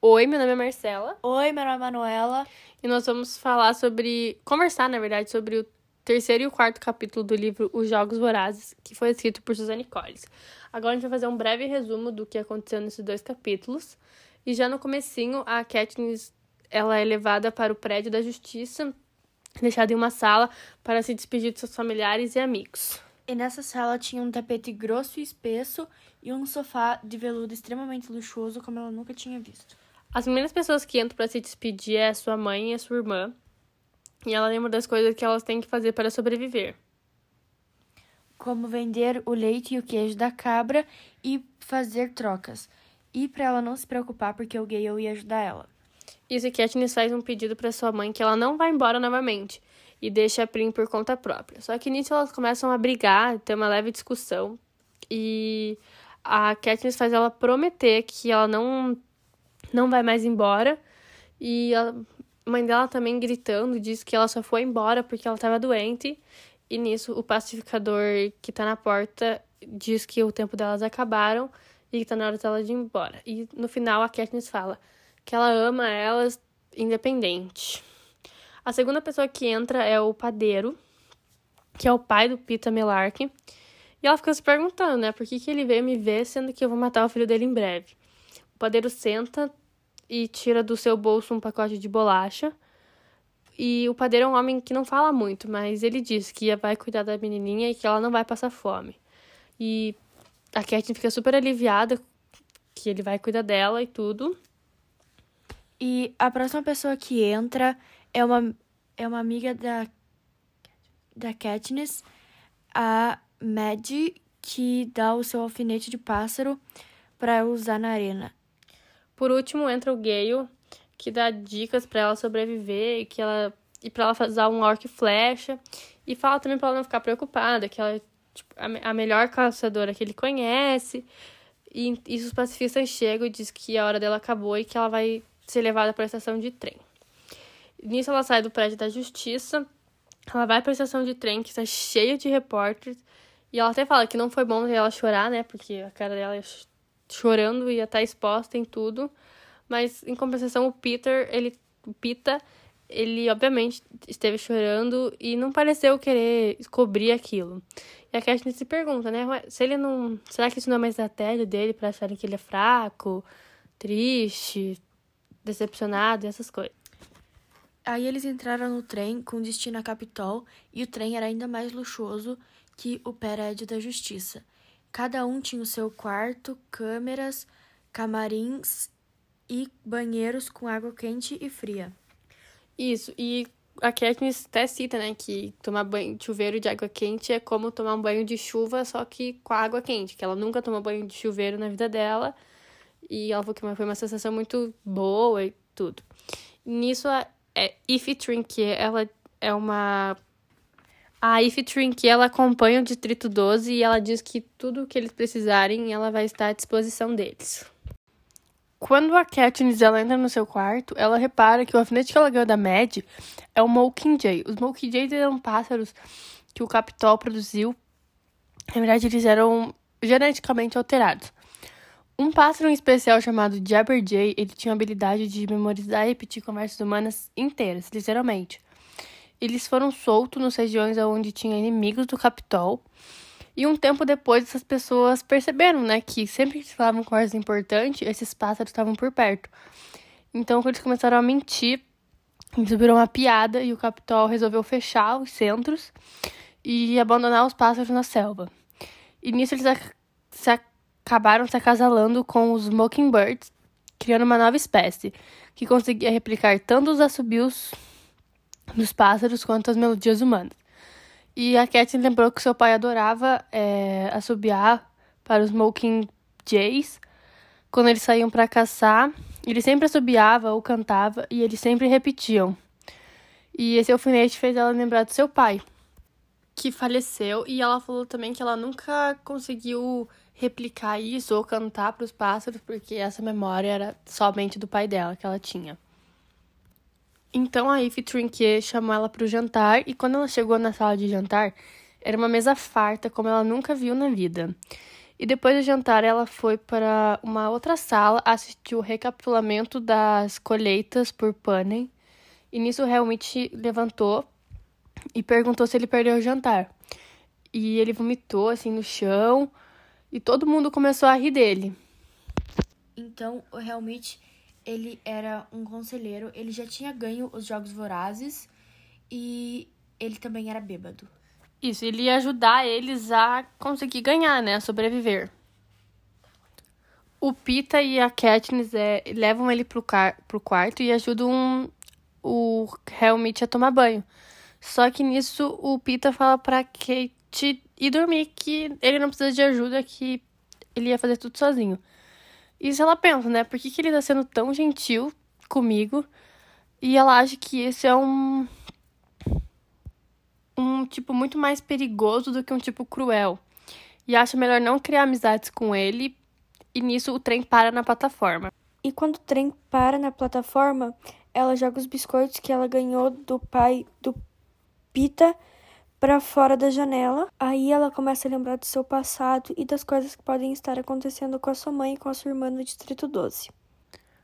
Oi, meu nome é Marcela. Oi, meu nome é Manuela. E nós vamos falar sobre. conversar, na verdade, sobre o terceiro e o quarto capítulo do livro Os Jogos Vorazes, que foi escrito por Suzanne Collins. Agora a gente vai fazer um breve resumo do que aconteceu nesses dois capítulos. E já no comecinho, a Katniss ela é levada para o prédio da justiça, deixada em uma sala para se despedir de seus familiares e amigos. E nessa sala tinha um tapete grosso e espesso e um sofá de veludo extremamente luxuoso como ela nunca tinha visto. As primeiras pessoas que entram para se despedir é a sua mãe e a sua irmã. E ela lembra das coisas que elas têm que fazer para sobreviver. Como vender o leite e o queijo da cabra e fazer trocas. E para ela não se preocupar porque o Gale ia ajudar ela. Isso e Katniss faz um pedido para sua mãe que ela não vá embora novamente e deixa a Prim por conta própria. Só que nisso elas começam a brigar, ter uma leve discussão e a Katniss faz ela prometer que ela não não vai mais embora. E a mãe dela também gritando, diz que ela só foi embora porque ela estava doente. E nisso, o pacificador que tá na porta diz que o tempo delas acabaram e que tá na hora dela de ir embora. E no final, a Katniss fala que ela ama elas independente. A segunda pessoa que entra é o padeiro, que é o pai do Pita Melark. E ela fica se perguntando, né, por que, que ele veio me ver sendo que eu vou matar o filho dele em breve. O padeiro senta e tira do seu bolso um pacote de bolacha. E o padeiro é um homem que não fala muito, mas ele diz que vai cuidar da menininha e que ela não vai passar fome. E a Katniss fica super aliviada que ele vai cuidar dela e tudo. E a próxima pessoa que entra é uma, é uma amiga da, da Katniss, a Maddie, que dá o seu alfinete de pássaro para usar na arena. Por último, entra o Gale, que dá dicas para ela sobreviver e que ela e para ela fazer um e flecha e fala também para ela não ficar preocupada, que ela é tipo, a, a melhor caçadora que ele conhece. E isso os pacifistas chegam e diz que a hora dela acabou e que ela vai ser levada para a estação de trem. Nisso ela sai do prédio da justiça, ela vai para a estação de trem que está cheia de repórteres e ela até fala que não foi bom ela chorar, né? Porque a cara dela é chorando, ia estar exposta em tudo. Mas em compensação, o Peter, ele. O Pita, ele obviamente esteve chorando e não pareceu querer cobrir aquilo. E a Katniss se pergunta, né? Se ele não. Será que isso não é uma estratégia dele para acharem que ele é fraco, triste, decepcionado e essas coisas? Aí eles entraram no trem com destino a Capitol e o trem era ainda mais luxuoso que o prédio da Justiça. Cada um tinha o seu quarto, câmeras, camarins e banheiros com água quente e fria. Isso, e a Katniss até cita, né, que tomar banho de chuveiro de água quente é como tomar um banho de chuva, só que com água quente, que ela nunca tomou banho de chuveiro na vida dela, e ela falou que foi uma sensação muito boa e tudo. Nisso, a é, Ify Trinket, ela é uma a Ify Trinket, ela acompanha o Distrito 12 e ela diz que tudo o que eles precisarem, ela vai estar à disposição deles. Quando a Katniss ela entra no seu quarto, ela repara que o alfinete que ela ganhou da Mad é o Mockingjay. Os Mockingjays eram pássaros que o Capitol produziu. Na verdade, eles eram geneticamente alterados. Um pássaro em especial chamado Jabberjay, ele tinha a habilidade de memorizar e repetir conversas humanas inteiras, literalmente. Eles foram soltos nas regiões onde tinha inimigos do Capitol. E um tempo depois, essas pessoas perceberam, né, que sempre que eles falavam coisas importantes, esses pássaros estavam por perto. Então, quando eles começaram a mentir, isso virou uma piada e o Capitol resolveu fechar os centros e abandonar os pássaros na selva. E nisso eles se acabaram se acasalando com os Mockingbirds, criando uma nova espécie que conseguia replicar tanto os assobios dos pássaros quanto as melodias humanas. E a Katniss lembrou que seu pai adorava é, assobiar para os Smoking Jays quando eles saíam para caçar. Ele sempre assobiava ou cantava e eles sempre repetiam. E esse alfinete fez ela lembrar do seu pai, que faleceu. E ela falou também que ela nunca conseguiu replicar isso ou cantar para os pássaros, porque essa memória era somente do pai dela que ela tinha. Então a Ify Trinket chamou ela para o jantar e quando ela chegou na sala de jantar, era uma mesa farta como ela nunca viu na vida. E depois do jantar, ela foi para uma outra sala assistir o recapitulamento das colheitas por Panem. E nisso, realmente levantou e perguntou se ele perdeu o jantar. E ele vomitou assim no chão e todo mundo começou a rir dele. Então, realmente, ele era um conselheiro, ele já tinha ganho os Jogos Vorazes e ele também era bêbado. Isso, ele ia ajudar eles a conseguir ganhar, né? A sobreviver. O Pita e a Katniss é, levam ele pro, car pro quarto e ajudam o Helmut a tomar banho. Só que nisso o Pita fala pra Kate ir dormir, que ele não precisa de ajuda, que ele ia fazer tudo sozinho. Isso ela pensa, né? Por que, que ele tá sendo tão gentil comigo? E ela acha que esse é um um tipo muito mais perigoso do que um tipo cruel. E acha melhor não criar amizades com ele. E nisso o trem para na plataforma. E quando o trem para na plataforma, ela joga os biscoitos que ela ganhou do pai do Pita para fora da janela. Aí ela começa a lembrar do seu passado e das coisas que podem estar acontecendo com a sua mãe e com a sua irmã no Distrito 12.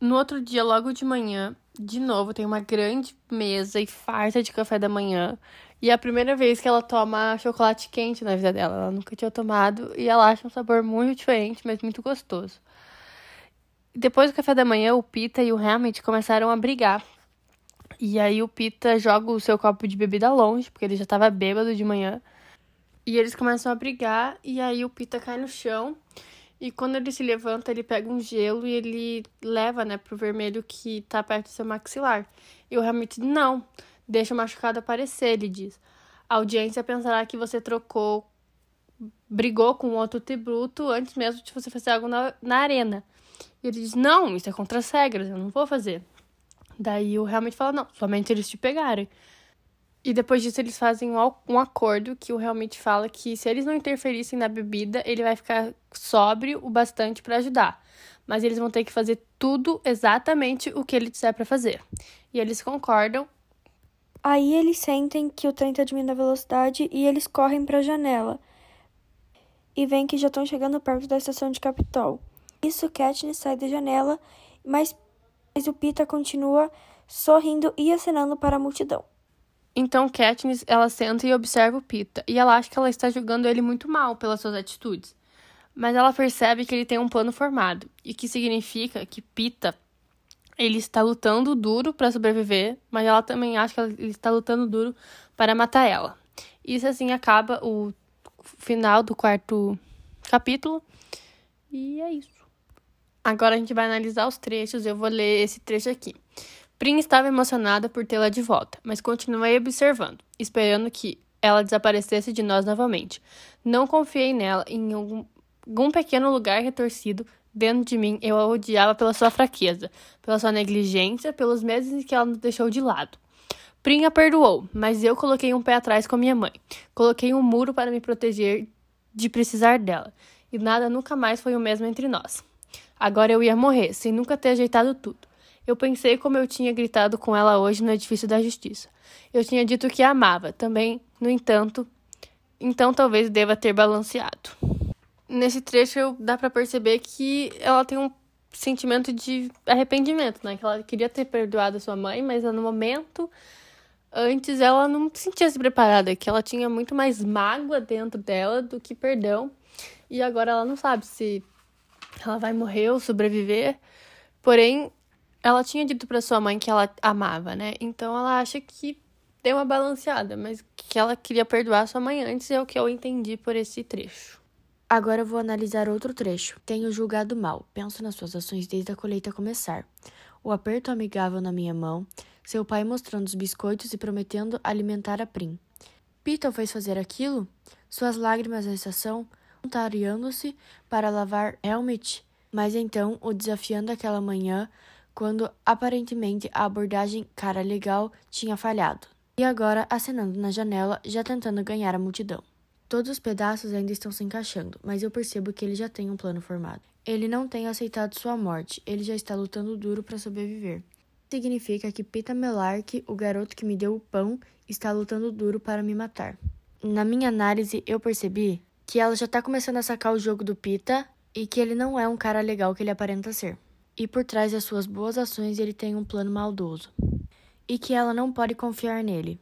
No outro dia, logo de manhã, de novo, tem uma grande mesa e farta de café da manhã. E é a primeira vez que ela toma chocolate quente na vida dela. Ela nunca tinha tomado e ela acha um sabor muito diferente, mas muito gostoso. Depois do café da manhã, o Pita e o Hammett começaram a brigar. E aí o Pita joga o seu copo de bebida longe, porque ele já estava bêbado de manhã. E eles começam a brigar, e aí o Pita cai no chão. E quando ele se levanta, ele pega um gelo e ele leva, né, pro vermelho que tá perto do seu maxilar. E o Hammett, não, Deixa o machucado aparecer, ele diz. A audiência pensará que você trocou, brigou com outro tributo antes mesmo de você fazer algo na, na arena. E ele diz: Não, isso é contra as regras, eu não vou fazer. Daí o realmente fala: Não, somente eles te pegarem. E depois disso eles fazem um acordo que o realmente fala que se eles não interferissem na bebida, ele vai ficar sóbrio o bastante para ajudar. Mas eles vão ter que fazer tudo exatamente o que ele disser para fazer. E eles concordam Aí eles sentem que o trem está diminuindo a velocidade e eles correm para a janela. E veem que já estão chegando perto da estação de Capitol. Isso, Katniss sai da janela, mas, mas o Pita continua sorrindo e acenando para a multidão. Então Katniss, ela senta e observa o Pita, e ela acha que ela está julgando ele muito mal pelas suas atitudes. Mas ela percebe que ele tem um plano formado, e que significa que Pita ele está lutando duro para sobreviver, mas ela também acha que ele está lutando duro para matar ela. Isso assim acaba o final do quarto capítulo. E é isso. Agora a gente vai analisar os trechos. Eu vou ler esse trecho aqui. Prim estava emocionada por tê-la de volta, mas continuei observando, esperando que ela desaparecesse de nós novamente. Não confiei nela em algum, algum pequeno lugar retorcido Dentro de mim, eu a odiava pela sua fraqueza, pela sua negligência, pelos meses em que ela nos deixou de lado. Prinha perdoou, mas eu coloquei um pé atrás com minha mãe. Coloquei um muro para me proteger de precisar dela. E nada nunca mais foi o mesmo entre nós. Agora eu ia morrer, sem nunca ter ajeitado tudo. Eu pensei como eu tinha gritado com ela hoje no edifício da justiça. Eu tinha dito que a amava, também, no entanto, então talvez deva ter balanceado nesse trecho dá para perceber que ela tem um sentimento de arrependimento, né? Que ela queria ter perdoado sua mãe, mas no momento antes ela não sentia se preparada, que ela tinha muito mais mágoa dentro dela do que perdão. E agora ela não sabe se ela vai morrer ou sobreviver. Porém, ela tinha dito para sua mãe que ela amava, né? Então ela acha que deu uma balanceada, mas que ela queria perdoar sua mãe antes é o que eu entendi por esse trecho. Agora vou analisar outro trecho. Tenho julgado mal. Penso nas suas ações desde a colheita começar. O aperto amigável na minha mão, seu pai mostrando os biscoitos e prometendo alimentar a Prim. Peter fez fazer aquilo? Suas lágrimas na estação, voluntariando-se para lavar Helmet, mas então o desafiando aquela manhã, quando aparentemente a abordagem cara legal tinha falhado. E agora acenando na janela, já tentando ganhar a multidão. Todos os pedaços ainda estão se encaixando, mas eu percebo que ele já tem um plano formado. Ele não tem aceitado sua morte, ele já está lutando duro para sobreviver. Significa que Pita Melark, o garoto que me deu o pão, está lutando duro para me matar. Na minha análise, eu percebi que ela já tá começando a sacar o jogo do Pita e que ele não é um cara legal que ele aparenta ser. E por trás das suas boas ações ele tem um plano maldoso. E que ela não pode confiar nele.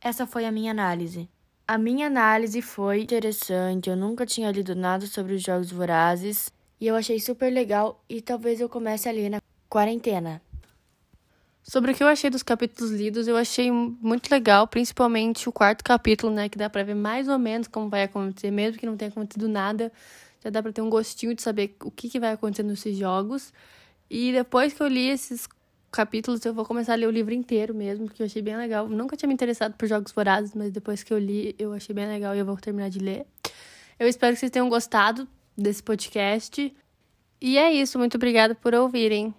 Essa foi a minha análise. A minha análise foi interessante, eu nunca tinha lido nada sobre os Jogos Vorazes e eu achei super legal e talvez eu comece a ler na quarentena. Sobre o que eu achei dos capítulos lidos, eu achei muito legal, principalmente o quarto capítulo, né, que dá para ver mais ou menos como vai acontecer, mesmo que não tenha acontecido nada, já dá para ter um gostinho de saber o que, que vai acontecer nesses jogos. E depois que eu li esses capítulos, eu vou começar a ler o livro inteiro mesmo, porque eu achei bem legal. nunca tinha me interessado por jogos vorazes, mas depois que eu li, eu achei bem legal e eu vou terminar de ler. Eu espero que vocês tenham gostado desse podcast. E é isso, muito obrigada por ouvirem.